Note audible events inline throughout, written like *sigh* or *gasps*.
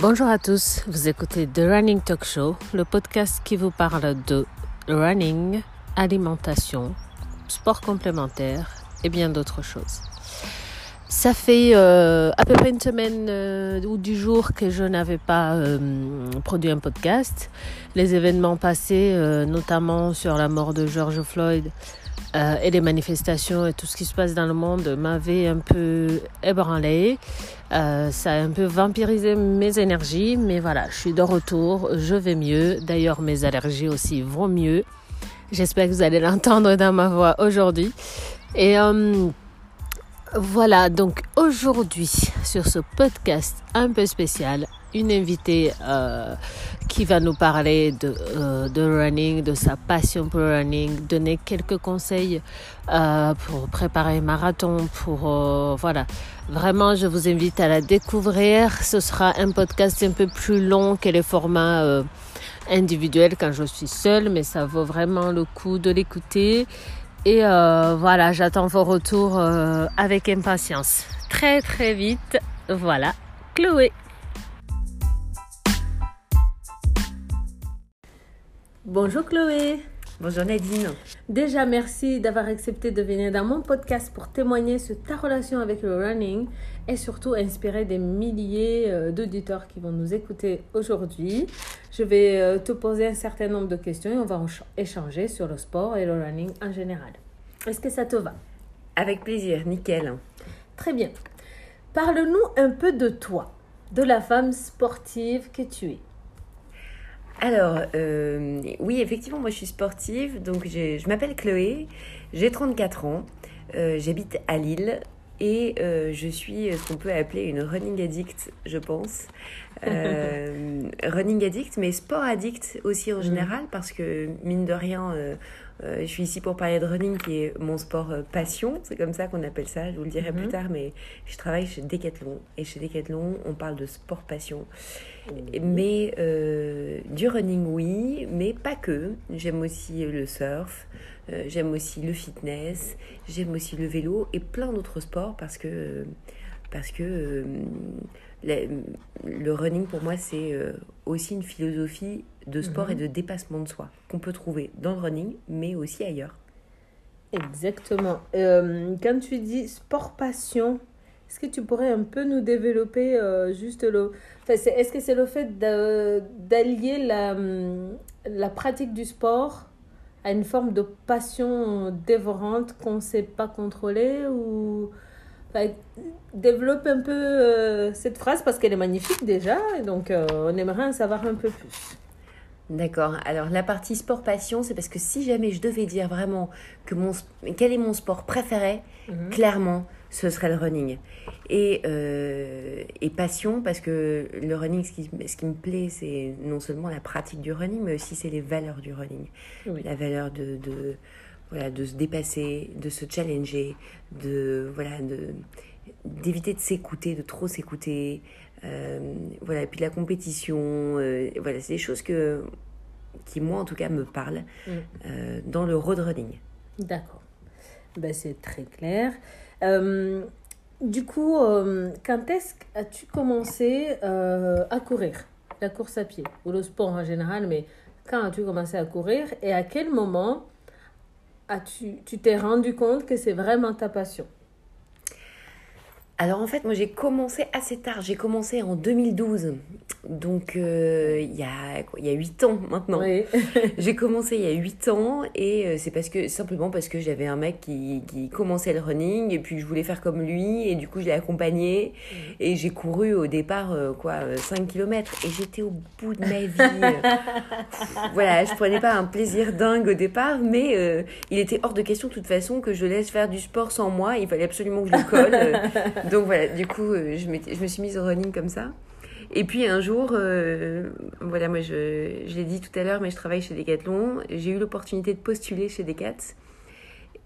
Bonjour à tous, vous écoutez The Running Talk Show, le podcast qui vous parle de running, alimentation, sport complémentaire et bien d'autres choses. Ça fait euh, à peu près une semaine euh, ou du jour que je n'avais pas euh, produit un podcast. Les événements passés, notamment sur la mort de George Floyd, euh, et les manifestations et tout ce qui se passe dans le monde m'avaient un peu ébranlé. Euh, ça a un peu vampirisé mes énergies, mais voilà, je suis de retour, je vais mieux. D'ailleurs, mes allergies aussi vont mieux. J'espère que vous allez l'entendre dans ma voix aujourd'hui. Et euh, voilà, donc aujourd'hui, sur ce podcast un peu spécial, une invitée euh, qui va nous parler de, euh, de, running, de sa passion pour running, donner quelques conseils euh, pour préparer un marathon, pour voilà. Vraiment, je vous invite à la découvrir. Ce sera un podcast un peu plus long que les formats individuels quand je suis seule, mais ça vaut vraiment le coup de l'écouter. Et voilà, j'attends vos retours avec impatience. Très très vite. Voilà, Chloé. Bonjour Chloé. Bonjour Nadine. Déjà, merci d'avoir accepté de venir dans mon podcast pour témoigner sur ta relation avec le running et surtout inspirer des milliers euh, d'auditeurs qui vont nous écouter aujourd'hui. Je vais euh, te poser un certain nombre de questions et on va échanger sur le sport et le running en général. Est-ce que ça te va? Avec plaisir, nickel. Très bien. Parle-nous un peu de toi, de la femme sportive que tu es. Alors, euh, oui, effectivement, moi je suis sportive, donc je m'appelle Chloé, j'ai 34 ans, euh, j'habite à Lille et euh, je suis ce qu'on peut appeler une running addict, je pense. Running addict, mais sport addict aussi en mmh. général, parce que mine de rien, euh, je suis ici pour parler de running, qui est mon sport euh, passion. C'est comme ça qu'on appelle ça. Je vous le dirai plus mhm. tard, mais je travaille chez Decathlon. Et chez Decathlon, on parle de sport passion. Mais euh, du running, oui, mais pas que. J'aime aussi le surf. j'aime aussi le fitness. J'aime aussi le vélo et plein d'autres sports parce que parce que le running pour moi c'est aussi une philosophie de sport et mhm. de dépassement de soi qu'on peut trouver dans le running, mais aussi ailleurs. Exactement. Euh, quand tu dis sport passion, est-ce que tu pourrais un peu nous développer euh, juste le... Enfin, est-ce que c'est le fait d'allier la, la pratique du sport à une forme de passion dévorante qu'on ne sait pas contrôler ou... développe un peu euh, cette phrase parce qu'elle est magnifique déjà, et donc on aimerait en savoir un peu plus. D'accord. Alors la partie sport passion, c'est parce que si jamais je devais dire vraiment que mon quel est mon sport préféré, mhm. clairement, ce serait le running. Et, euh, et passion, parce que le running, ce qui, ce qui me plaît, c'est non seulement la pratique du running, mais aussi c'est les valeurs du running. La valeur de, de, voilà, de se dépasser, de se challenger, de voilà, de d'éviter de s'écouter, de trop s'écouter, euh, voilà, et puis la compétition, euh, voilà, c'est des choses que, qui, moi en tout cas, me parlent mm. euh, dans le road running. D'accord. Ben, c'est très clair. du coup, quand est-ce que as-tu commencé à courir? La course à pied, ou le sport en général, mais quand as-tu commencé à courir et à quel moment as-tu, tu t'es rendu compte que c'est vraiment ta passion alors en fait, moi j'ai commencé assez tard. J'ai commencé en 2012. Donc euh, il y a il y a 8 ans maintenant. *laughs* j'ai commencé il y a 8 ans et euh, c'est parce que simplement parce que j'avais un mec qui, qui, commençait le running et puis je voulais faire comme lui et du coup je l'ai accompagné et j'ai couru au départ euh, quoi 5 km et j'étais au bout de ma vie. *laughs* voilà, je prenais pas un plaisir dingue au départ mais il était hors de question de toute façon que je laisse faire du sport sans moi, il fallait absolument que je le colle. Donc voilà, du coup, euh, je, je me suis mise au running comme ça. Et puis un jour, euh, voilà, moi je, je l'ai dit tout à l'heure, mais je travaille chez Decathlon. J'ai eu l'opportunité de postuler chez Decat.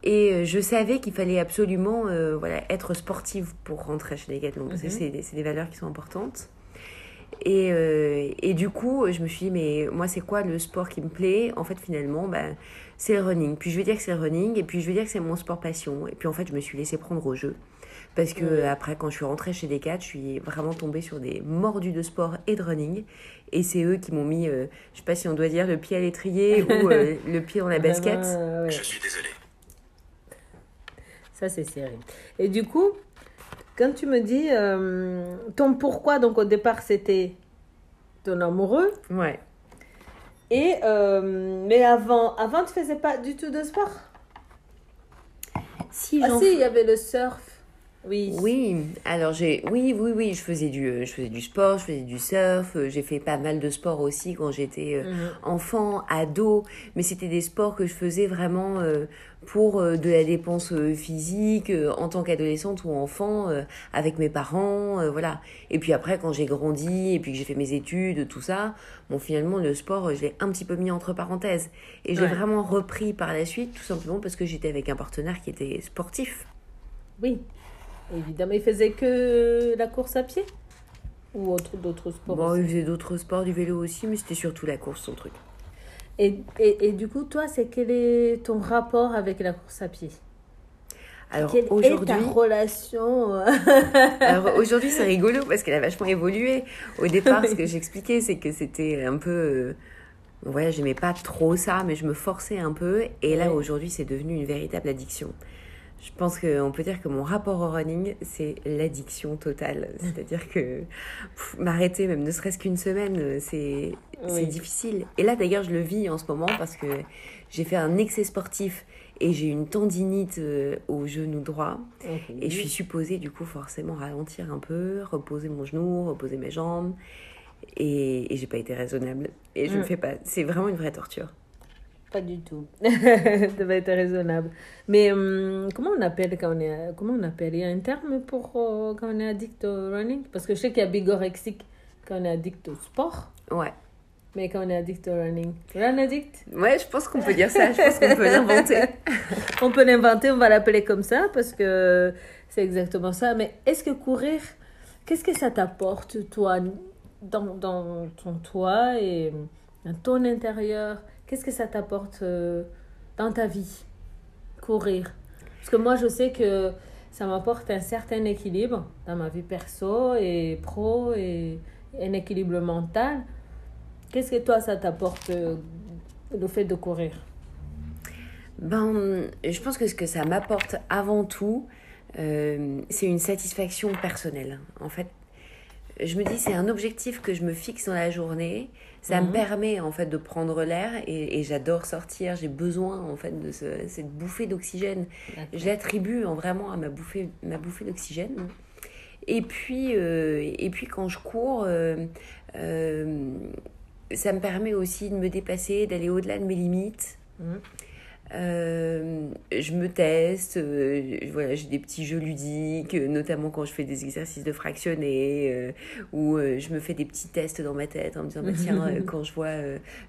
Et euh, je savais qu'il fallait absolument voilà, être sportive pour rentrer chez Decathlon. Parce que mhm. c'est des valeurs qui sont importantes. Et, et, du coup, je me suis dit, mais moi, c'est quoi le sport qui me plaît? En fait, finalement, ben, c'est le running. Puis je vais dire que c'est le running, et puis je vais dire que c'est mon sport passion. Et puis en fait, je me suis laissé prendre au jeu. Parce que après, quand je suis rentrée chez Decat, je suis vraiment tombée sur des mordus de sport et de running. Et c'est eux qui m'ont mis, euh, je sais pas si on doit dire le pied à l'étrier *laughs* ou euh, le pied dans la basket. Je suis désolée. Ça, c'est sérieux. Et du coup, quand tu me dis euh, ton pourquoi, donc au départ, c'était ton amoureux. Ouais. Et, mais avant, avant, tu faisais pas du tout de sport? Si, ah, si, il y avait le surf. Oui. Oui, alors j'ai oui oui oui, je faisais du euh, je faisais du sport, je faisais du surf, euh, j'ai fait pas mal de sport aussi quand j'étais euh, mhm. enfant, ado, mais c'était des sports que je faisais vraiment pour de la dépense physique en tant qu'adolescente ou enfant avec mes parents, voilà. Et puis après quand j'ai grandi et puis que j'ai fait mes études, tout ça, bon finalement le sport, je l'ai un petit peu mis entre parenthèses et j'ai vraiment repris par la suite tout simplement parce que j'étais avec un partenaire qui était sportif. Oui. Évidemment, il faisait que la course à pied Ou autre, d'autres sports Bon, il faisait d'autres sports, du vélo aussi, mais c'était surtout la course, son truc. Et, et, et du coup, toi, c'est quel est ton rapport avec la course à pied? Alors aujourd'hui, ta relation euh *laughs* Alors *laughs* aujourd'hui, c'est rigolo parce qu'elle a vachement évolué. Au départ, ce que j'expliquais, c'est que c'était un peu, euh, voilà, j'aimais pas trop ça, mais je me forçais un peu. Et là, aujourd'hui, c'est devenu une véritable addiction. Je pense qu'on peut dire que mon rapport au running, c'est l'addiction totale. *laughs* C'est-à-dire que m'arrêter, même ne serait-ce qu'une semaine, c'est difficile. Et là, d'ailleurs, je le vis en ce moment parce que j'ai fait un excès sportif et j'ai une tendinite euh, au genou droit. Et je suis supposée, du coup, forcément ralentir un peu, reposer mon genou, reposer mes jambes. Et, et j'ai pas été raisonnable. Et je ne mm. fais pas. C'est vraiment une vraie torture. Pas du tout. *laughs* ça va être raisonnable. Mais hum, comment on appelle quand on est. Comment on appelle? Il y a un terme pour euh, quand on est addict au running? Parce que je sais qu'il y a bigorexique quand on est addict au sport. Ouais. Mais quand on est addict au running. Run addict Ouais, je pense qu'on peut dire ça. Je pense qu'on peut l'inventer. *laughs* on peut l'inventer, on va l'appeler comme ça parce que c'est exactement ça. Mais est-ce que courir, qu'est-ce que ça t'apporte, toi, dans, dans ton toi et dans ton intérieur? Qu'est-ce que ça t'apporte euh, dans ta vie? Courir. Parce que moi, je sais que ça m'apporte un certain équilibre dans ma vie perso et pro et un équilibre mental. Qu'est-ce que toi, ça t'apporte euh, le fait de courir? Ben, Je pense que ce que ça m'apporte avant tout, euh, c'est une satisfaction personnelle. En fait, je me dis, c'est un objectif que je me fixe dans la journée ça me mhm. permet en fait de prendre l'air et, j'adore sortir. J'ai besoin en fait de cette bouffée d'oxygène. Je l'attribue vraiment à ma bouffée, ma bouffée d'oxygène. Et puis, euh, et puis quand je cours, euh, euh, ça me permet aussi de me dépasser, d'aller au-delà de mes limites. Mhm. Euh, je me teste, euh, voilà, j'ai des petits jeux ludiques, notamment quand je fais des exercices de fractionner, euh, où je me fais des petits tests dans ma tête en me disant, bah, tiens, *laughs* quand je vois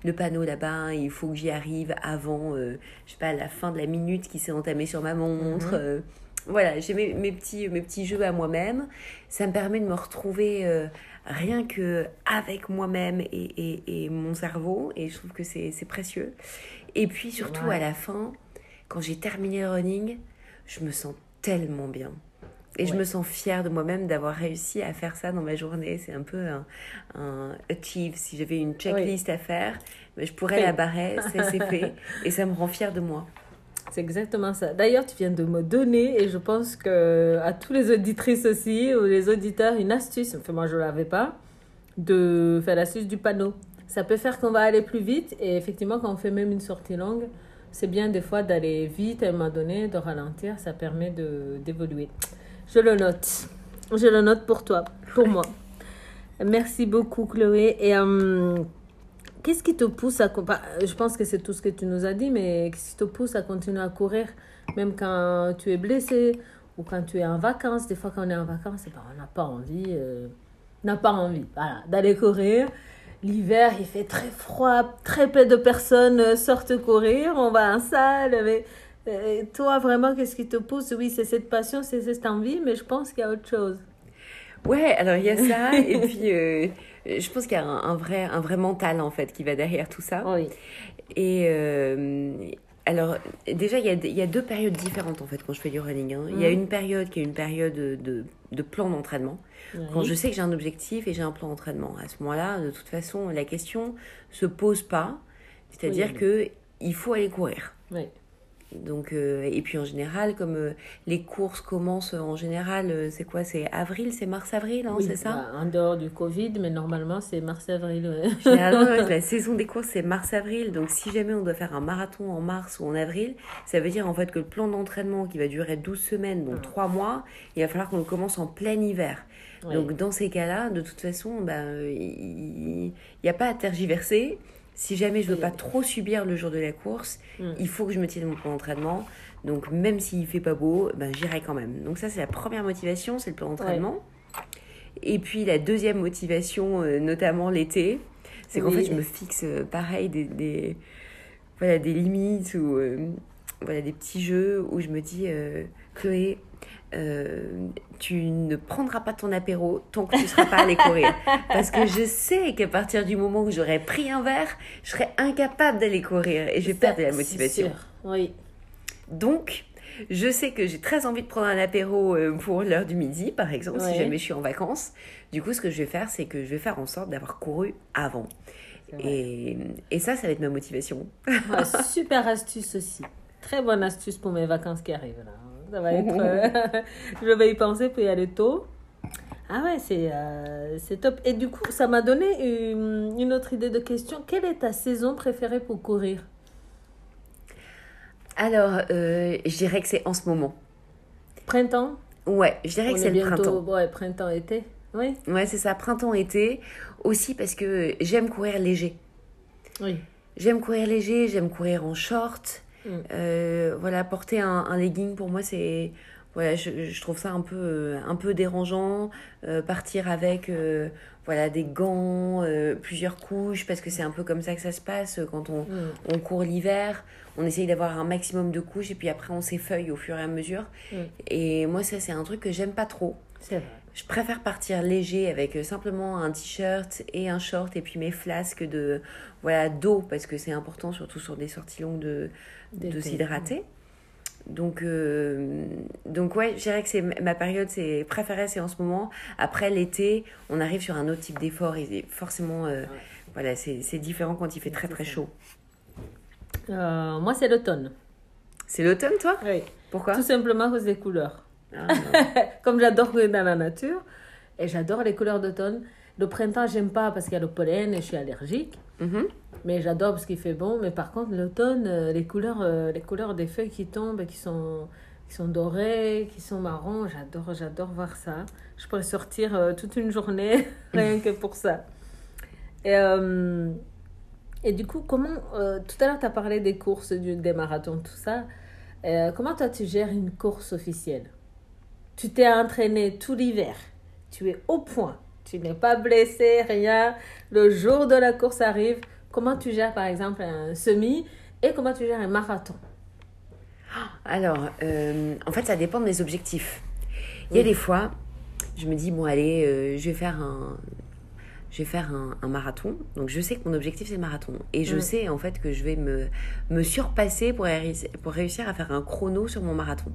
le panneau là-bas, il faut que j'y arrive avant, je sais pas, la fin de la minute qui s'est entamée sur ma montre. Mhm. voilà, j'ai mes, mes, petits, mes petits jeux à moi-même. Ça me permet de me retrouver rien que avec moi-même et, et, et, mon cerveau, et je trouve que c'est précieux. Et puis surtout à la fin, quand j'ai terminé le running, je me sens tellement bien. Et je me sens fière de moi-même d'avoir réussi à faire ça dans ma journée. C'est un peu un, un achieve. Si j'avais une checklist à faire, mais je pourrais la barrer, *laughs* ça c'est fait. Et ça me rend fière de moi. C'est exactement ça. D'ailleurs, tu viens de me donner, et je pense que à tous les auditrices aussi, ou les auditeurs, une astuce, enfin moi je ne l'avais pas, de faire l'astuce du panneau. Ça peut faire qu'on va aller plus vite et effectivement quand on fait même une sortie longue, c'est bien des fois d'aller vite à un moment donné, de ralentir, ça permet d'évoluer. Je le note. Je le note pour toi, pour moi. Merci beaucoup Chloé. Et euh, qu'est-ce qui te pousse à... Je pense que c'est tout ce que tu nous as dit, mais qu'est-ce qui te pousse à continuer à courir, même quand tu es blessé ou quand tu es en vacances? Des fois quand on est en vacances, ben, on n'a pas envie, euh, n'a pas envie voilà, d'aller courir. L'hiver, il fait très froid, très peu de personnes euh, sortent courir, on va en salle. Mais euh, toi, vraiment, qu'est-ce qui te pousse? Oui, c'est cette passion, c'est cette envie, mais je pense qu'il y a autre chose. Ouais, alors il y a ça, *laughs* et puis euh, je pense qu'il y a un, vrai, un vrai mental en fait qui va derrière tout ça. Oui. Et alors, déjà, il y, a, il y, a, deux périodes différentes en fait quand je fais du running. Hein. Il y a mm. une période qui est une période de, de plan d'entraînement. Quand je sais que j'ai un objectif et j'ai un plan d'entraînement. À ce moment-là, de toute façon, la question se pose pas. C'est-à-dire que il faut aller courir. Oui. Donc, euh, et puis en général, comme euh, les courses commencent en général, euh, c'est quoi C'est avril, c'est mars-avril, hein, c'est ça bah, En dehors du Covid, mais normalement c'est mars-avril. *laughs* Généralement, *laughs* la saison des courses c'est mars-avril. Donc si jamais on doit faire un marathon en mars ou en avril, ça veut dire en fait que le plan d'entraînement qui va durer 12 semaines, donc 3 mois, il va falloir qu'on le commence en plein hiver. Donc dans ces cas-là, de toute façon, ben, il n'y a pas à tergiverser si jamais je veux pas trop subir le jour de la course, mm. il faut que je me tienne mon plan d'entraînement. Donc même s'il fait pas beau, ben j'irai quand même. Donc ça c'est la première motivation, c'est le plan d'entraînement. Et puis la deuxième motivation, euh, notamment l'été, c'est qu'en fait je me fixe euh, pareil des, des, voilà, des limites ou euh, voilà, des petits jeux où je me dis Chloé, euh, tu ne prendras pas ton apéro tant que tu ne seras pas allé courir. *laughs* Parce que je sais qu'à partir du moment où j'aurai pris un verre, je serai incapable d'aller courir et je vais perdre la motivation. Oui. Donc, je sais que j'ai très envie de prendre un apéro euh, pour l'heure du midi, par exemple, si jamais je suis en vacances. Du coup, ce que je vais faire, c'est que je vais faire en sorte d'avoir couru avant. Et, et, ça, ça va être ma motivation. *laughs* super astuce aussi. Très bonne astuce pour mes vacances qui arrivent là. Ça va être. Euh, *laughs* je vais y penser pour y aller tôt. Ah ouais, c'est euh, top. Et du coup, ça m'a donné une, une, autre idée de question. Quelle est ta saison préférée pour courir? Alors, euh, je dirais que c'est en ce moment. Printemps? Ouais, je dirais que c'est le printemps. Ouais, printemps-été. Oui. Ouais, c'est ça, printemps-été. Aussi parce que j'aime courir léger. Oui. J'aime courir léger, j'aime courir en short. Mm. Euh, voilà, porter un, un, legging pour moi, c'est. Voilà, je, je, trouve ça un peu, euh, un peu dérangeant. Euh, partir avec voilà, des gants, plusieurs couches, parce que c'est un peu comme ça que ça se passe quand on, mm. on court l'hiver. On essaye d'avoir un maximum de couches et puis après on s'effeuille au fur et à mesure. Mm. Et moi, ça, c'est un truc que j'aime pas trop. C'est vrai. Je préfère partir léger avec simplement un t-shirt et un short et puis mes flasques de voilà d'eau parce que c'est important surtout sur des sorties longues de de s'hydrater. Donc, euh, donc ouais, je dirais que c'est ma période c'est préférée, c'est en ce moment. Après l'été, on arrive sur un autre type d'effort et forcément, euh, voilà, c'est différent quand il fait très très chaud. Euh, moi, c'est l'automne. C'est l'automne, toi? Oui. Pourquoi? Tout simplement à cause des couleurs. Ah, *laughs* Comme j'adore dans la nature et j'adore les couleurs d'automne. Le printemps, j'aime pas parce qu'il y a le pollen et je suis allergique. Mm-hmm. Mais j'adore parce qu'il fait bon. Mais par contre, l'automne, euh, les couleurs, euh, les couleurs des feuilles qui tombent, qui sont, qui sont dorées, qui sont marrons, j'adore, j'adore voir ça. Je pourrais sortir euh, toute une journée *laughs* rien que pour ça. Et, et du coup, comment, tout à l'heure, tu as parlé des courses, du, des marathons, tout ça. comment toi, tu gères une course officielle? Tu t'es entraîné tout l'hiver. Tu es au point. Tu n'es pas blessé, rien. Le jour de la course arrive Comment tu gères par exemple un semi et comment tu gères un marathon? Alors, euh, en fait, ça dépend des objectifs. Il y a des fois, je me dis, bon, allez, euh, je vais faire un, je vais faire un, marathon. Donc je sais que mon objectif c'est le marathon. Et je sais en fait que je vais me, me surpasser pour, pour réussir à faire un chrono sur mon marathon.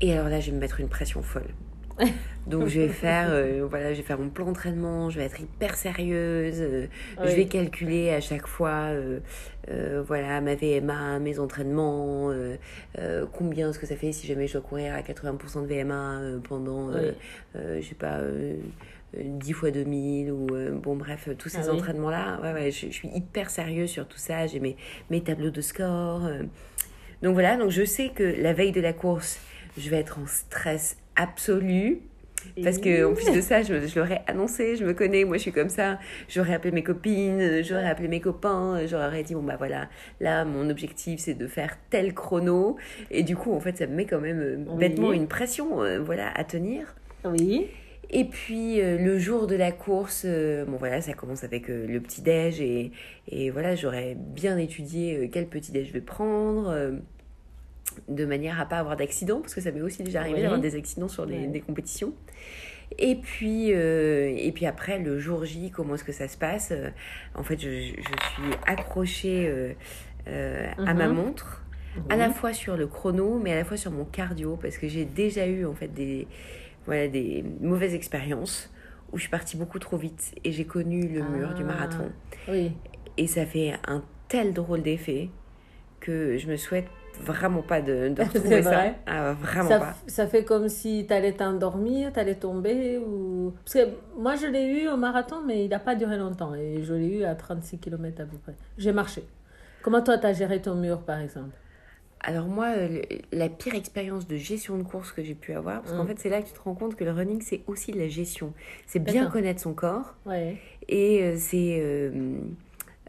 Et alors là, je vais me mettre une pression folle. *laughs* Donc je vais faire euh, voilà, je vais faire mon plan d'entraînement, je vais être hyper sérieuse, euh, je vais calculer à chaque fois euh, voilà ma VMA, mes entraînements, combien ce que ça fait si jamais je dois courir à 80% de VMA pendant je sais pas 10 fois 2000 ou bon bref tous ces ah entraînements là ouais, ouais je, je, suis hyper sérieuse sur tout ça j'ai mes, mes tableaux de score donc voilà donc je sais que la veille de la course je vais être en stress absolu. Parce que en plus de ça, je, je l'aurais annoncé, je me connais, moi je suis comme ça. J'aurais appelé mes copines, j'aurais appelé mes copains, j'aurais dit bon bah voilà, là mon objectif c'est de faire tel chrono. Et du coup en fait ça me met quand même euh, bêtement une pression, euh, voilà, à tenir. Oui. Et puis euh, le jour de la course, bon voilà, ça commence avec le petit déj et, et voilà, j'aurais bien étudié quel petit déj je vais prendre de manière à pas avoir d'accident, parce que ça m'est aussi déjà arrivé d'avoir des accidents sur des, des, compétitions. Et puis, euh, et puis après, le jour J, comment est-ce que ça se passe En fait, je, je, suis accrochée à ma mhm. montre, à la fois sur le chrono, mais à la fois sur mon cardio, parce que j'ai déjà eu en fait des, voilà, des mauvaises expériences où je suis partie beaucoup trop vite et j'ai connu le mur du ah, marathon. Oui. Et ça fait un tel drôle d'effet que je me souhaite vraiment pas de, de *laughs* retrouver ça. Ah, vraiment ça, pas. Ça fait comme si tu allais t'endormir, tu allais tomber. Ou... Parce que moi, je l'ai eu au marathon, mais il n'a pas duré longtemps. Et je l'ai eu à 36 km à peu près. J'ai marché. Comment toi, tu as géré ton mur, par exemple? Alors moi, euh, la pire expérience de gestion de course que j'ai pu avoir, parce qu'en mm. fait c'est là que tu te rends compte que le running c'est aussi de la gestion. C'est bien connaître son corps ouais. et euh, c'est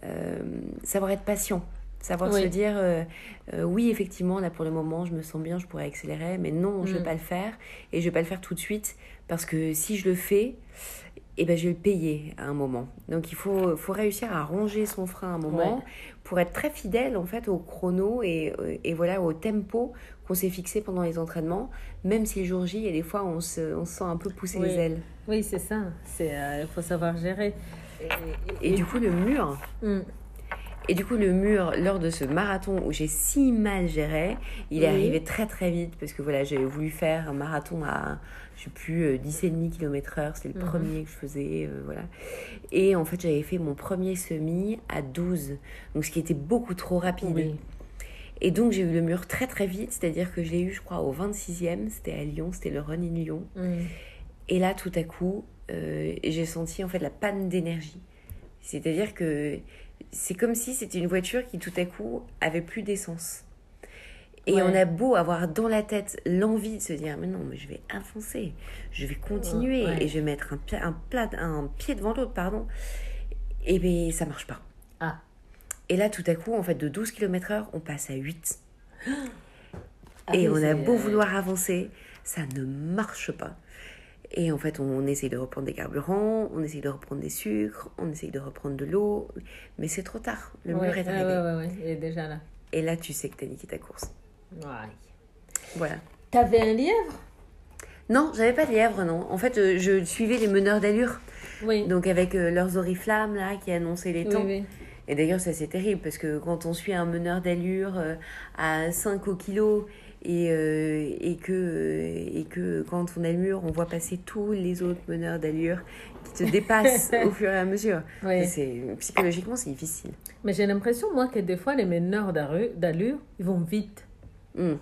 euh, savoir être patient. Savoir se dire, oui, effectivement, là pour le moment, je me sens bien, je pourrais accélérer, mais non, je ne vais mm. pas le faire. Et je ne vais pas le faire tout de suite, parce que si je le fais, eh ben, je vais le payer à un moment. Donc il faut, faut réussir à ranger son frein à un moment pour être très fidèle en fait au chrono et, et voilà au tempo qu'on s'est fixé pendant les entraînements, même si le jour J, et des fois on se, on sent un peu pousser les ailes. Oui, c'est ça. Il euh, faut savoir gérer. Et, du coup, le mur. Hmm. Et du coup, le mur, lors de ce marathon où j'ai si mal géré, il est arrivé très très vite parce que voilà, j'avais voulu faire un marathon à je sais plus, 10,5 km heure, c'était le mhm. premier que je faisais, euh, voilà. Et en fait, j'avais fait mon premier semi à 12, donc ce qui était beaucoup trop rapide. Et donc, j'ai eu le mur très très vite, c'est-à-dire que je l'ai eu, je crois, au 26e, c'était à Lyon, c'était le Run in Lyon. Et là, tout à coup, euh, j'ai senti en fait la panne d'énergie. C'est-à-dire que c'est comme si c'était une voiture qui tout à coup avait plus d'essence. Et on a beau avoir dans la tête l'envie de se dire, mais non, mais je vais avancer, je vais continuer et je vais mettre un, pied, un, plat, un pied devant l'autre, pardon. Et bien, ça marche pas. Ah. Et là, tout à coup, en fait, de 12 km heure, on passe à 8. *gasps* Ah et on a beau euh, vouloir avancer, ça ne marche pas. Et en fait, on, essaye de reprendre des carburants, on essaye de reprendre des sucres, on essaye de reprendre de l'eau, mais c'est trop tard. Le mur est arrivé. Ouais, ouais, ouais, il est déjà là. Et là, tu sais que tu as niqué ta course. Ouais. Voilà. T'avais un lièvre? Non, j'avais pas de lièvre, non. En fait, euh, je suivais les meneurs d'allure. Oui. Donc avec euh, leurs oriflammes, là, qui annonçaient les temps. Oui, Et d'ailleurs, ça c'est terrible, parce que quand on suit un meneur d'allure euh, à 5 au kilo et, et, que, et que quand on a le mur, on voit passer tous les autres meneurs d'allure qui se dépassent *laughs* au fur et à mesure. C'est, psychologiquement, c'est difficile. Mais j'ai l'impression, moi, que des fois, les meneurs d'allure, ils vont vite. Hmm.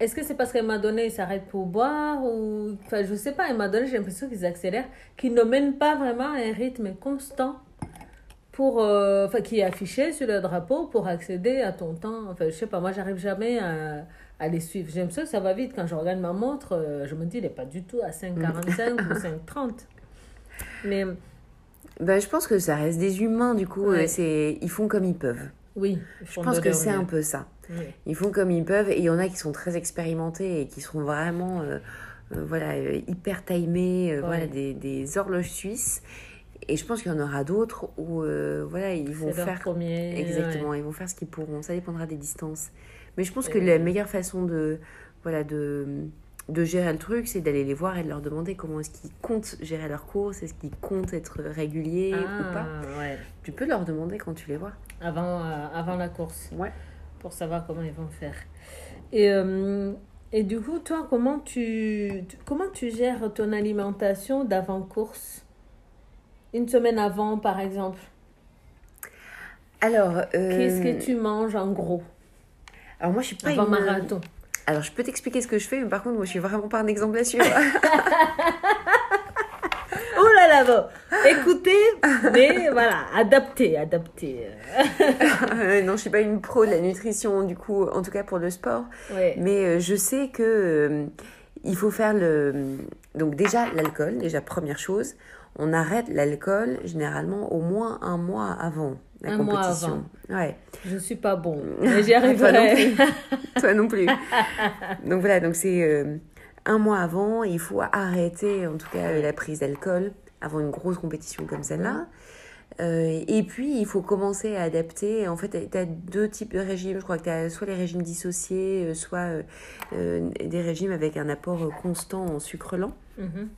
Est-ce que c'est parce qu'elle m'a donné, ils s'arrêtent pour boire ou... Enfin, je sais pas, elle m'a donné, j'ai l'impression qu'ils accélèrent, qu'ils ne mènent pas vraiment un rythme constant pour... Euh, enfin, qui est affiché sur le drapeau pour accéder à ton temps. Enfin, je sais pas, moi, j'arrive jamais à, à les suivre. J'aime ça, ça va vite. Quand je regarde ma montre, euh, je me dis, il n'est pas du tout à 5,45 ou 5,30. Mais... Ben, je pense que ça reste des humains, du coup. c'est Ils font comme ils peuvent. Oui, je pense que c'est un peu ça. Ils font comme ils peuvent et il y en a qui sont très expérimentés et qui sont vraiment euh, euh, voilà, euh, hyper timés, voilà, des, des, horloges suisses. Et je pense qu'il y en aura d'autres où voilà, ils vont faire premier, exactement, ils vont faire ce qu'ils pourront. Ça dépendra des distances. Mais je pense que la meilleure façon de voilà de de gérer le truc, c'est d'aller les voir et de leur demander comment est-ce qu'ils comptent gérer leur course, est-ce qu'ils comptent être réguliers ou ah, pas. Tu peux leur demander quand tu les vois. Avant, avant la course. Ouais pour savoir comment ils vont faire. Et, euh, et du coup, toi, comment tu, comment tu gères ton alimentation d'avant-course? Une semaine avant, par exemple Alors. Euh, Qu'est-ce que tu manges en gros? Alors, moi, je suis pas. Avant marathon. Alors, je peux t'expliquer ce que je fais, mais par contre, moi, je suis vraiment pas un exemple à suivre. *laughs* oh là là, bon. Écoutez, mais voilà, adaptez, adaptez. non, je suis pas une pro de la nutrition, du coup, en tout cas pour le sport. Mais euh, je sais que euh, il faut faire le. Donc, déjà, l'alcool, déjà, première chose. On arrête l'alcool généralement au moins un mois avant la un compétition. Mois avant. Ouais. Je suis pas bon, *laughs* mais j'y arriverai. *laughs* Toi non plus. *laughs* donc voilà, donc c'est euh, un mois avant, il faut arrêter en tout cas la prise d'alcool avant une grosse compétition comme celle-là. Euh, et puis, il faut commencer à adapter. En fait, tu as deux types de régimes. Je crois que tu as soit les régimes dissociés, euh, soit euh, des régimes avec un apport constant en sucre lent. Mhm.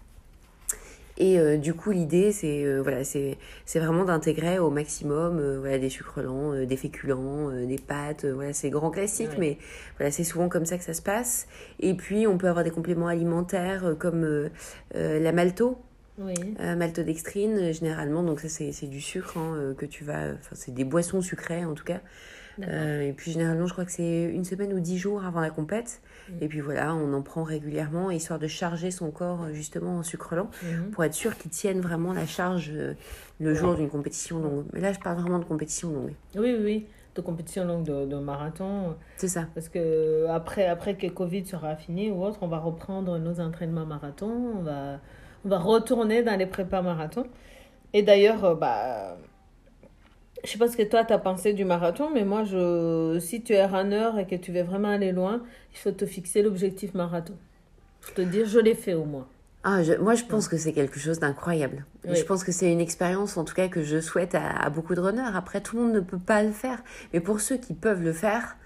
Et euh, du coup, l'idée, c'est euh, voilà, c'est vraiment d'intégrer au maximum euh, voilà, des sucres lents, des féculents, des pâtes. voilà, c'est grand classique, mais voilà, c'est souvent comme ça que ça se passe. Et puis, on peut avoir des compléments alimentaires comme la malto. Oui. maltodextrine, généralement, donc ça c'est du sucre hein, que tu vas. Enfin, c'est des boissons sucrées en tout cas. Et puis généralement, je crois que c'est une semaine ou dix jours avant la compète. Mm. Et puis voilà, on en prend régulièrement, histoire de charger son corps euh, justement en sucre lent, mm-hmm. pour être sûr qu'il tienne vraiment la charge euh, le jour d'une compétition longue. Mais là, je parle vraiment de compétition longue. Oui, oui, oui. De compétition longue de, marathon. C'est ça. Parce que après, après que Covid sera fini ou autre, on va reprendre nos entraînements marathon, on va, on va retourner dans les prépas marathon. Et d'ailleurs, euh, bah je sais pas ce que toi, tu as pensé du marathon, mais moi, je, si tu es runner et que tu veux vraiment aller loin, il faut te fixer l'objectif marathon. Te dire, je l'ai fait au moins. Ah, moi, je pense que c'est quelque chose d'incroyable. Je pense que c'est une expérience, en tout cas, que je souhaite à, beaucoup de runners. Après, tout le monde ne peut pas le faire. Mais pour ceux qui peuvent le faire,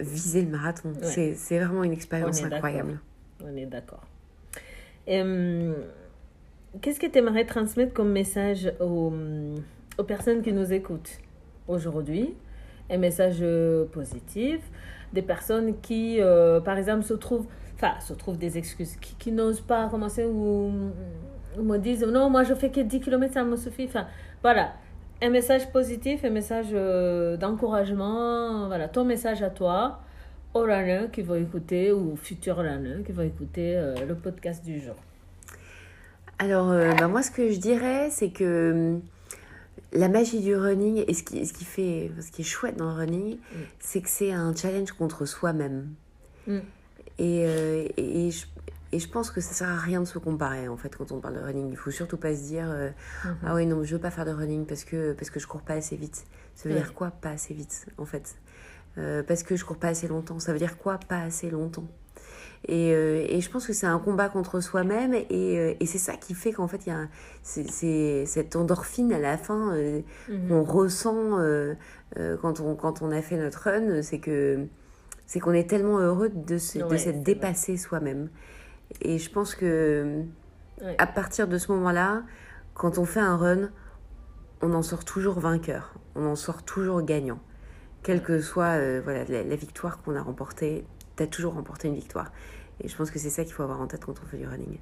viser le marathon. C'est vraiment une expérience incroyable. On est d'accord. Hum, qu'est-ce que tu aimerais transmettre comme message aux aux personnes qui nous écoutent aujourd'hui un message euh, positif, des personnes qui, euh, par exemple, se trouvent, enfin, se trouvent des excuses, qui, n'osent pas commencer ou, me disent non, moi je fais que 10 km, ça me suffit. Enfin, voilà, un message positif, un message euh, d'encouragement, voilà, ton message à toi, aux runners qui vont écouter ou futurs runners qui vont écouter le podcast du jour. Alors, bah, moi, ce que je dirais, c'est que la magie du running et ce qui, ce qui fait ce qui est chouette dans le running, mm. c'est que c'est un challenge contre soi-même. Mm. Et, euh, et, je, et, je, pense que ça sert à rien de se comparer en fait quand on parle de running. Il faut surtout pas se dire euh, mm-hmm. ah oui non je veux pas faire de running parce que parce que je cours pas assez vite. Ça veut dire quoi pas assez vite en fait? Euh, Parce que je cours pas assez longtemps. Ça veut dire quoi pas assez longtemps? Et, euh, et, je pense que c'est un combat contre soi-même et, euh, et c'est ça qui fait qu'en fait il y a c'est cette endorphine à la fin euh, mhm. qu'on ressent quand, on, quand on a fait notre run, c'est que c'est qu'on est tellement heureux de, se, de s'être dépassé soi-même. Et je pense que à partir de ce moment-là, quand on fait un run, on en sort toujours vainqueur, on en sort toujours gagnant. Quelle que soit voilà, la, la victoire qu'on a remportée, as toujours remporté une victoire. Et je pense que c'est ça qu'il faut avoir en tête quand on fait du running.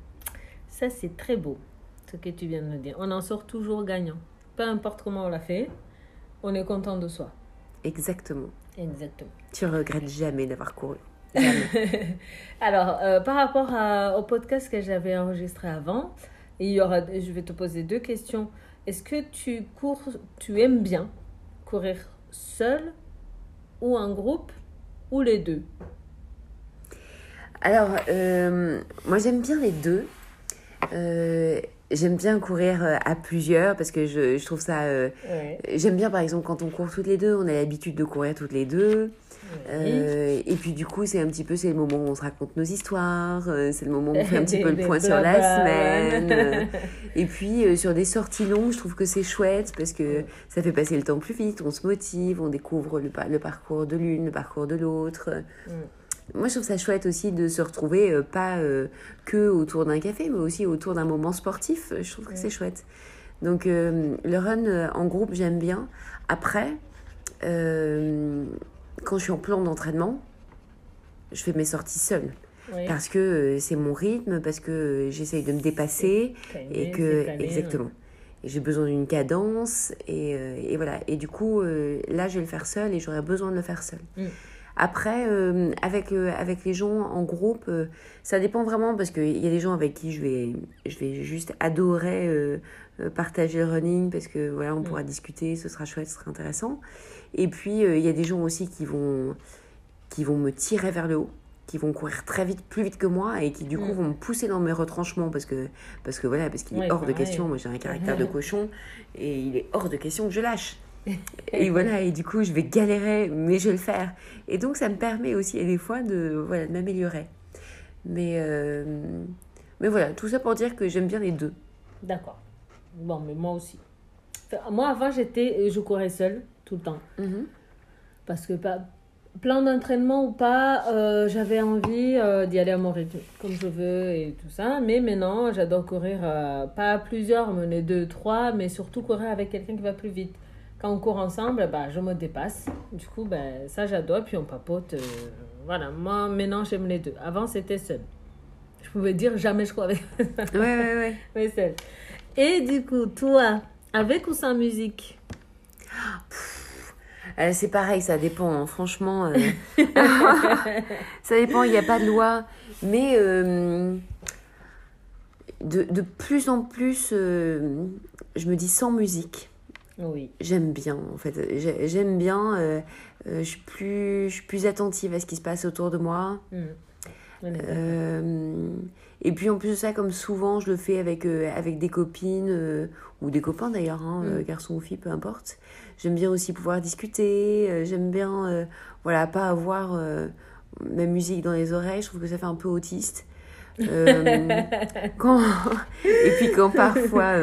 Ça, c'est très beau, ce que tu viens de me dire. On en sort toujours gagnant. Peu importe comment on l'a fait, on est content de soi. Exactement. Exactement. Tu regrettes jamais d'avoir couru. *laughs* Alors, euh, par rapport au podcast que j'avais enregistré avant, il y aura, je vais te poser deux questions. Est-ce que tu cours, tu aimes bien courir seul ou en groupe ou les deux? Alors, euh, moi j'aime bien les deux. Euh, j'aime bien courir euh, à plusieurs parce que je, je trouve ça. J'aime bien par exemple quand on court toutes les deux, on a l'habitude de courir toutes les deux. et puis du coup, c'est un petit peu, c'est le moment où on se raconte nos histoires, c'est le moment où on fait un petit *laughs* peu le point sur la semaine. *laughs* et puis sur des sorties longues, je trouve que c'est chouette parce que ça fait passer le temps plus vite, on se motive, on découvre le, le parcours de l'une, le parcours de l'autre. Moi, je trouve ça chouette aussi de se retrouver euh, pas euh, que autour d'un café, mais aussi autour d'un moment sportif. Je trouve que c'est chouette. Donc, euh, le run en groupe, j'aime bien. Après, quand je suis en plan d'entraînement, je fais mes sorties seule. Parce que c'est mon rythme, parce que j'essaye de me dépasser. et que, exactement. J'ai besoin d'une cadence. Et, et, voilà. Et du coup, là, je vais le faire seule et j'aurais besoin de le faire seule. Mm. Après, euh, avec, euh, avec les gens en groupe, euh, ça dépend vraiment parce qu'il y a des gens avec qui je vais, je vais juste adorer partager le running parce que voilà, on mm. pourra discuter, ce sera chouette, ce sera intéressant. Et puis, il y a des gens aussi qui vont, qui vont me tirer vers le haut qui vont courir très vite, plus vite que moi et qui du coup mm. vont me pousser dans mes retranchements parce que, parce que voilà, parce qu'il est hors de question, moi j'ai un caractère de *laughs* cochon et il est hors de question que je lâche et voilà, et du coup, je vais galérer, mais je vais le faire. Et donc, ça me permet aussi, des fois, de, voilà, de m'améliorer. Mais, euh, mais voilà, tout ça pour dire que j'aime bien les deux. D'accord. Bon, mais moi aussi. moi, avant, j'étais, je courais seule tout le temps. Mm-hmm. Parce que, pas, plan d'entraînement ou pas, euh, j'avais envie euh, d'y aller à mon rythme, comme je veux et tout ça. Mais maintenant, j'adore courir, euh, pas à plusieurs, mais deux, trois, mais surtout courir avec quelqu'un qui va plus vite. Quand on court ensemble, bah, je me dépasse. Du coup, ben ça, j'adore. Puis on papote. voilà, moi, maintenant, j'aime les deux. Avant, c'était seul. Je pouvais dire jamais je cours avec. ouais, ouais, ouais. Mais *laughs* seul. Et du coup, toi, avec ou sans musique? Euh, c'est pareil, ça dépend. Hein. Franchement, euh, *laughs* *laughs* ça dépend. Il n'y a pas de loi, mais euh, de, de, plus en plus, je me dis sans musique. Oui. J'aime bien, en fait. J'aime bien. je suis plus, je suis plus attentive à ce qui se passe autour de moi. Mmh. et puis en plus de ça, comme souvent je le fais avec, avec des copines ou des copains d'ailleurs, hein, mmh. garçons ou filles, peu importe. J'aime bien aussi pouvoir discuter. Euh, j'aime bien, euh, voilà, pas avoir euh, ma musique dans les oreilles. Je trouve que ça fait un peu autiste. *laughs* quand... Et puis quand parfois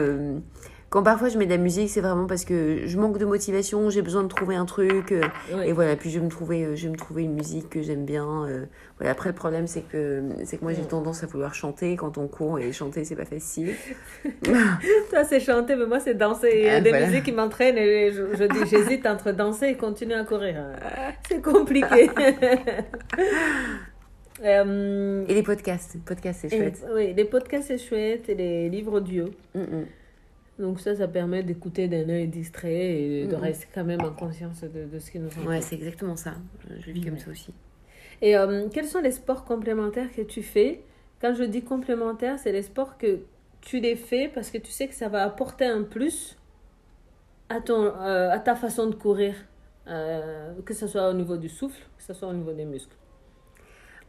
quand parfois je mets de la musique, c'est vraiment parce que je manque de motivation, j'ai besoin de trouver un truc. Euh, et voilà, puis je vais me trouver, euh, je vais me trouver une musique que j'aime bien. Euh, voilà, après, le problème, c'est que, c'est que moi, j'ai tendance à vouloir chanter quand on court, et chanter, c'est pas facile. *laughs* Toi, c'est chanter, mais moi, c'est danser. Il y a ah, des musiques qui m'entraînent, et je, je dis, *laughs* j'hésite entre danser et continuer à courir. C'est compliqué. *laughs* et les podcasts, podcasts c'est chouette. oui, les podcasts c'est chouette et les livres audio. Mm, mm. Donc ça, ça permet d'écouter d'un œil distrait et de rester quand même en conscience de, de ce qui nous entoure. Ouais, c'est exactement ça. Je vis comme ça aussi. Et euh, quels sont les sports complémentaires que tu fais? Quand je dis complémentaires, c'est les sports que tu les fais parce que tu sais que ça va apporter un plus à, ton, euh, à ta façon de courir, euh, que ce soit au niveau du souffle, que ce soit au niveau des muscles.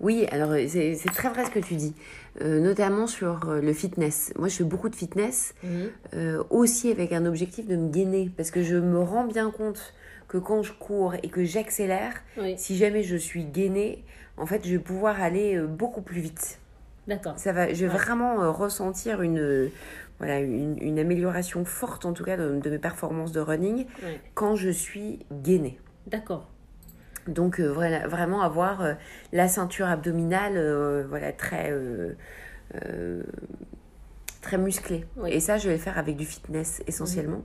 Oui, alors c'est très vrai ce que tu dis, euh, notamment sur euh, le fitness. Moi, je fais beaucoup de fitness, mhm. euh, aussi avec un objectif de me gainer, parce que je me rends bien compte que quand je cours et que j'accélère, si jamais je suis gainée, en fait, je vais pouvoir aller beaucoup plus vite. D'accord. Ça va, je vais vraiment ressentir une, voilà, une, amélioration forte, en tout cas, de, de mes performances de running quand je suis gainée. D'accord. Donc euh, voilà, vraiment avoir euh, la ceinture abdominale euh, voilà, très, très musclée. Et ça, je vais le faire avec du fitness essentiellement.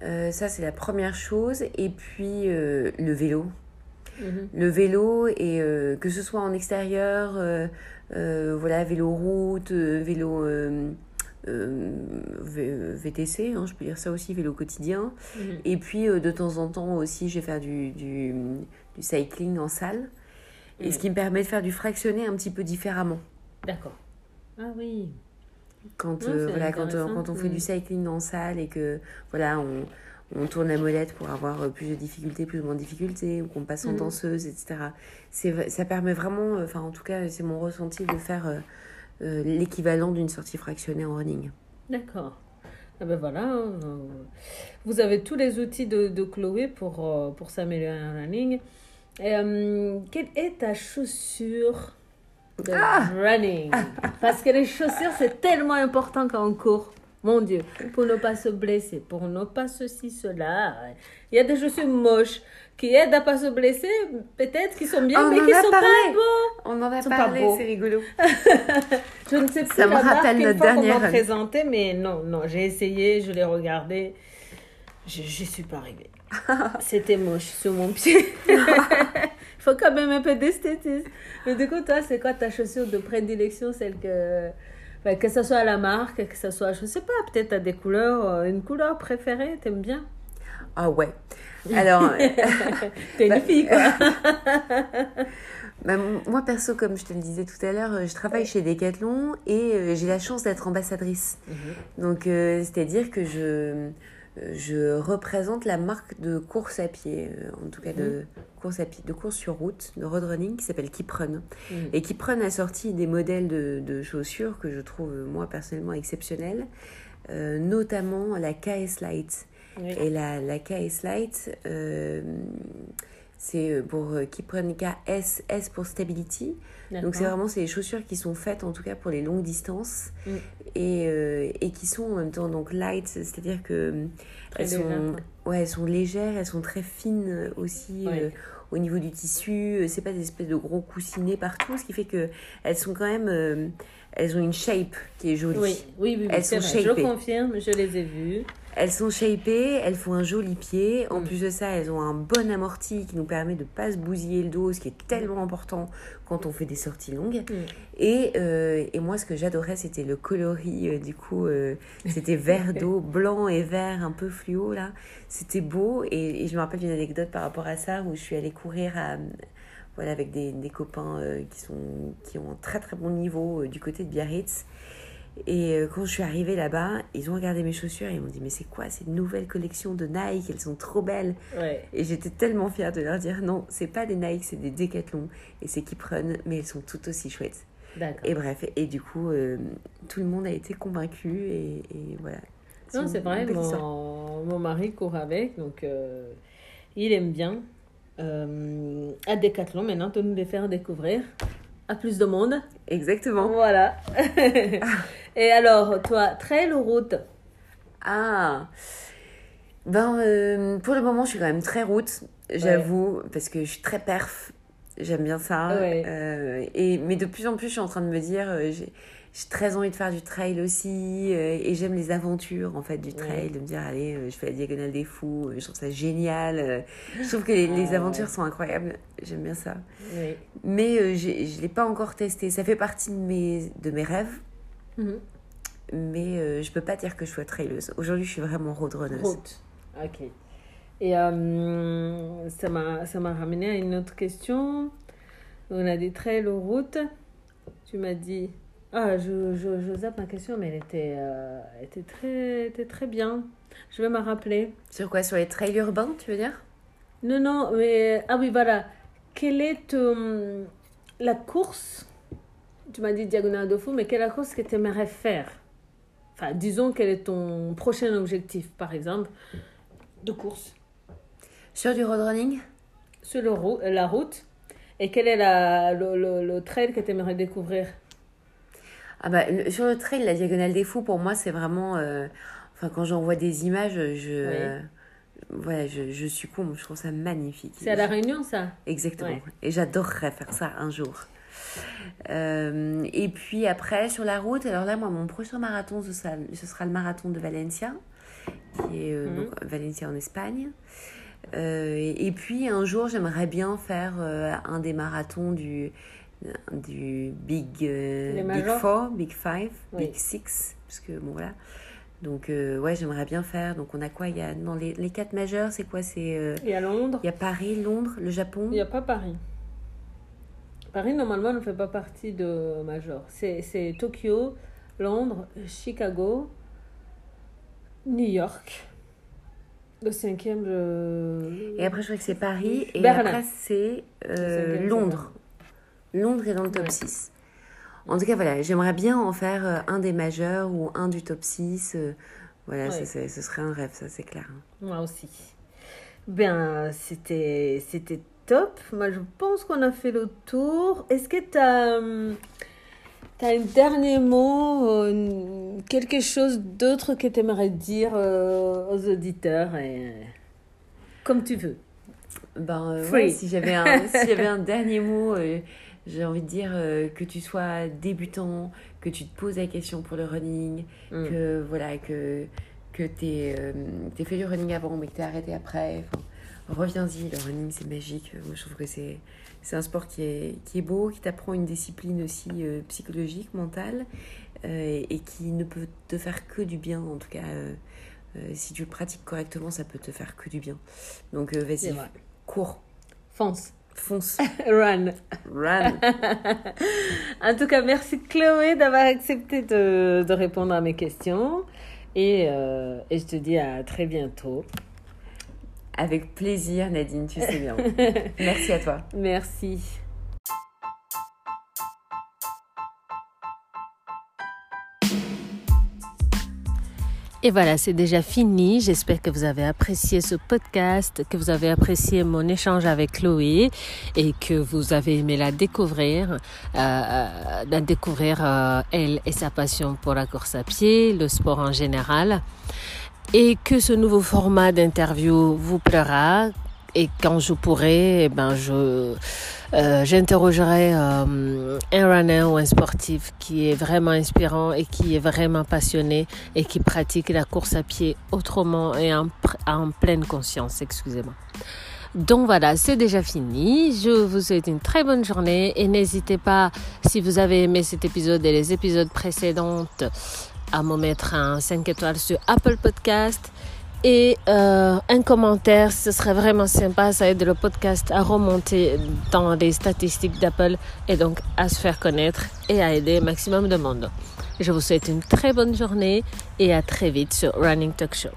ça, c'est la première chose. Et puis le vélo. Mhm. Le vélo, et que ce soit en extérieur, voilà, vélo route, vélo VTC, hein, je peux dire ça aussi, vélo quotidien. Mhm. Et puis de temps en temps aussi, je vais faire du, du, du cycling en salle. Et ce qui me permet de faire du fractionné un petit peu différemment. D'accord. Ah oui. Quand, euh, voilà, quand, euh, quand on fait du cycling en salle et que voilà, on, on tourne la molette pour avoir euh, plus de difficultés, plus ou moins de difficultés, ou qu'on passe en mm. danseuse, etc. Ça permet vraiment, enfin en tout cas c'est mon ressenti de faire l'équivalent d'une sortie fractionnée en running. D'accord. Ah ben voilà, hein, vous avez tous les outils de, de Chloé pour, pour s'améliorer en running. Euh, quelle est ta chaussure de ah! running? Parce que les chaussures, c'est tellement important quand on court. Mon Dieu, pour ne pas se blesser, pour ne pas ceci, cela. Il y a des chaussures moches qui aident à pas se blesser, peut-être qui sont bien, mais qui sont pas beaux. On en a parlé, c'est rigolo. *laughs* je ne sais plus Ça me rappelle notre dernière. présenté, mais non, non, j'ai essayé, je l'ai regardé, je n'y suis pas arrivée. *laughs* C'était moche sur mon pied. Il *laughs* faut quand même un peu d'esthétisme. Mais du coup, toi, c'est quoi ta chaussure de prédilection, celle que... que ce soit la marque, que ce soit, je sais pas, peut-être as des couleurs, euh, une couleur préférée, t'aimes bien? Ah ouais. Alors... *laughs* T'es une bah, fille, quoi. *laughs* Bah, moi, perso, comme je te le disais tout à l'heure, je travaille chez Decathlon et euh, j'ai la chance d'être ambassadrice. Mhm. Donc, euh, c'est-à-dire que je je représente la marque de course à pied, euh, en tout cas de mhm. course à pied, de course sur route, de road running qui s'appelle Kiprun. Mhm. Et Kiprun a sorti des modèles de, chaussures que je trouve moi personnellement exceptionnels, euh, notamment la KS Light. Et la, la KS Light, euh, c'est pour Kiprun KS, S pour Stability. Donc c'est vraiment ces chaussures qui sont faites en tout cas pour les longues distances. Mm. et, euh, et, qui sont en même temps donc light, c'est-à-dire que elles sont, ouais, elles sont légères, elles sont très fines aussi euh, au niveau du tissu. C'est pas des espèces de gros coussinets partout, ce qui fait que elles sont quand même elles ont une shape qui est jolie. Oui, oui, oui, elles sont vrai. Je confirme, je les ai vues. Elles sont shapées, elles font un joli pied. En mm. plus de ça, elles ont un bon amorti qui nous permet de ne pas se bousiller le dos, ce qui est tellement important quand on fait des sorties longues. Mm. Et, euh, et, moi, ce que j'adorais, c'était le coloris. Euh, du coup, euh, c'était vert d'eau, *laughs* blanc et vert, un peu fluo là. C'était beau. Et, et je me rappelle d'une anecdote par rapport à ça où je suis allée courir à, voilà, avec des, des copains euh, qui, sont, qui ont un très très bon niveau euh, du côté de Biarritz. Et euh, quand je suis arrivée là-bas, ils ont regardé mes chaussures et ils m'ont dit Mais c'est quoi cette nouvelle collection de Nike? Elles sont trop belles. Et j'étais tellement fière de leur dire Non, c'est pas des Nike, c'est des Decathlon. Et c'est qui prennent, mais elles sont tout aussi chouettes. Et bref, et du coup, tout le monde a été convaincu et, voilà. Non, c'est vrai, mon, mon, mari court avec, donc il aime bien euh, à Decathlon maintenant de nous les faire découvrir à plus de monde. Exactement. Voilà. *laughs* Et alors, toi, trail ou route? Ah Ben, euh, pour le moment, je suis quand même très route, j'avoue, parce que je suis très perf. J'aime bien ça. Euh, et, mais de plus en plus, je suis en train de me dire, j'ai très envie de faire du trail aussi euh, et j'aime les aventures en fait du trail de me dire allez euh, je fais la diagonale des fous euh, je trouve ça génial je trouve que les, ah, aventures sont incroyables. J'aime bien ça. Mais je l'ai pas encore testé ça fait partie de mes de mes rêves. Mhm. mais je peux pas dire que je sois traileuse aujourd'hui je suis vraiment roadrunneuse. Route. ok et ça m'a ça m'a ramené à une autre question on a des trails aux routes tu m'as dit ah, je, je, je, zappe ma question, mais elle était, euh, était, très, était très bien. Je vais me rappeler. Sur quoi? Sur les trails urbains, tu veux dire? Non, non, mais. Ah oui, voilà. Quelle est la course? Tu m'as dit diagonale de fou, mais quelle est la course que tu aimerais faire? Enfin, disons, quel est ton prochain objectif, par exemple, de course Sur du road running Sur le, la route. Et quel est la, le, le, le trail que tu aimerais découvrir? Ah bah, sur le trail, la Diagonale des Fous, pour moi, c'est vraiment... Euh, enfin, quand j'en vois des images, je... Voilà, je, je succombe. Je trouve ça magnifique. C'est à La Réunion, ça? Exactement. Et j'adorerais faire ça un jour. Euh, et puis après, sur la route, alors là, moi, mon prochain marathon, ce sera, ce sera le marathon de Valencia, qui est euh, mhm. donc, Valencia en Espagne. Et, puis un jour, j'aimerais bien faire un des marathons du, du Big, euh, big Four, Big Five, Big Six, parce que bon voilà. Donc euh, ouais, j'aimerais bien faire. Donc on a quoi? Il y a dans les, les quatre majeurs, c'est quoi? C'est euh, il y a Londres. Il y a Paris, Londres, le Japon. Il n'y a pas Paris. Paris normalement ne fait pas partie de major. C'est Tokyo, Londres, Chicago, New York. Le cinquième. Et après je crois que c'est Paris et après c'est Londres. Londres est dans le top 6. En tout cas, voilà, j'aimerais bien en faire euh, un des majeurs ou un du top 6. Euh, voilà, ce serait un rêve, ça, c'est clair. Hein. Moi aussi. Ben, c'était top. Moi, je pense qu'on a fait le tour. Est-ce que tu as, hum, as, un dernier mot, euh, quelque chose d'autre que tu aimerais dire aux auditeurs et, Comme tu veux. Ben, si j'avais un, si *laughs* un dernier mot j'ai envie de dire euh, que tu sois débutant, que tu te poses la question pour le running, mm. que voilà que que tu euh, fait du running avant mais que tu arrêté après. reviens-y, le running c'est magique. Moi, je trouve que c'est c'est un sport qui est, qui est beau, qui t'apprend une discipline aussi euh, psychologique, mentale, et qui ne peut te faire que du bien, en tout cas. si tu le pratiques correctement, ça peut te faire que du bien. Donc vas-y, cours. Fonce. Fonce. *laughs* Run. Run. *laughs* en tout cas, merci Chloé d'avoir accepté de, de, répondre à mes questions. Et, euh, et je te dis à très bientôt. Avec plaisir, Nadine, tu sais bien. *laughs* merci à toi. Merci. Et voilà, c'est déjà fini. J'espère que vous avez apprécié ce podcast, que vous avez apprécié mon échange avec Chloé et que vous avez aimé la découvrir, euh, euh la découvrir euh, elle et sa passion pour la course à pied, le sport en général. Et que ce nouveau format d'interview vous plaira, et quand je pourrai, eh ben je euh, j'interrogerai euh, un runner ou un sportif qui est vraiment inspirant et qui est vraiment passionné et qui pratique la course à pied autrement et en, en pleine conscience, excusez-moi. Donc voilà, c'est déjà fini. Je vous souhaite une très bonne journée et n'hésitez pas, si vous avez aimé cet épisode et les épisodes précédents, à me mettre un 5 étoiles sur Apple Podcast et euh, un commentaire, ce serait vraiment sympa. Ça aide le podcast à remonter dans les statistiques d'Apple et donc à se faire connaître et à aider un maximum de monde. Je vous souhaite une très bonne journée et à très vite sur Running Talk Show.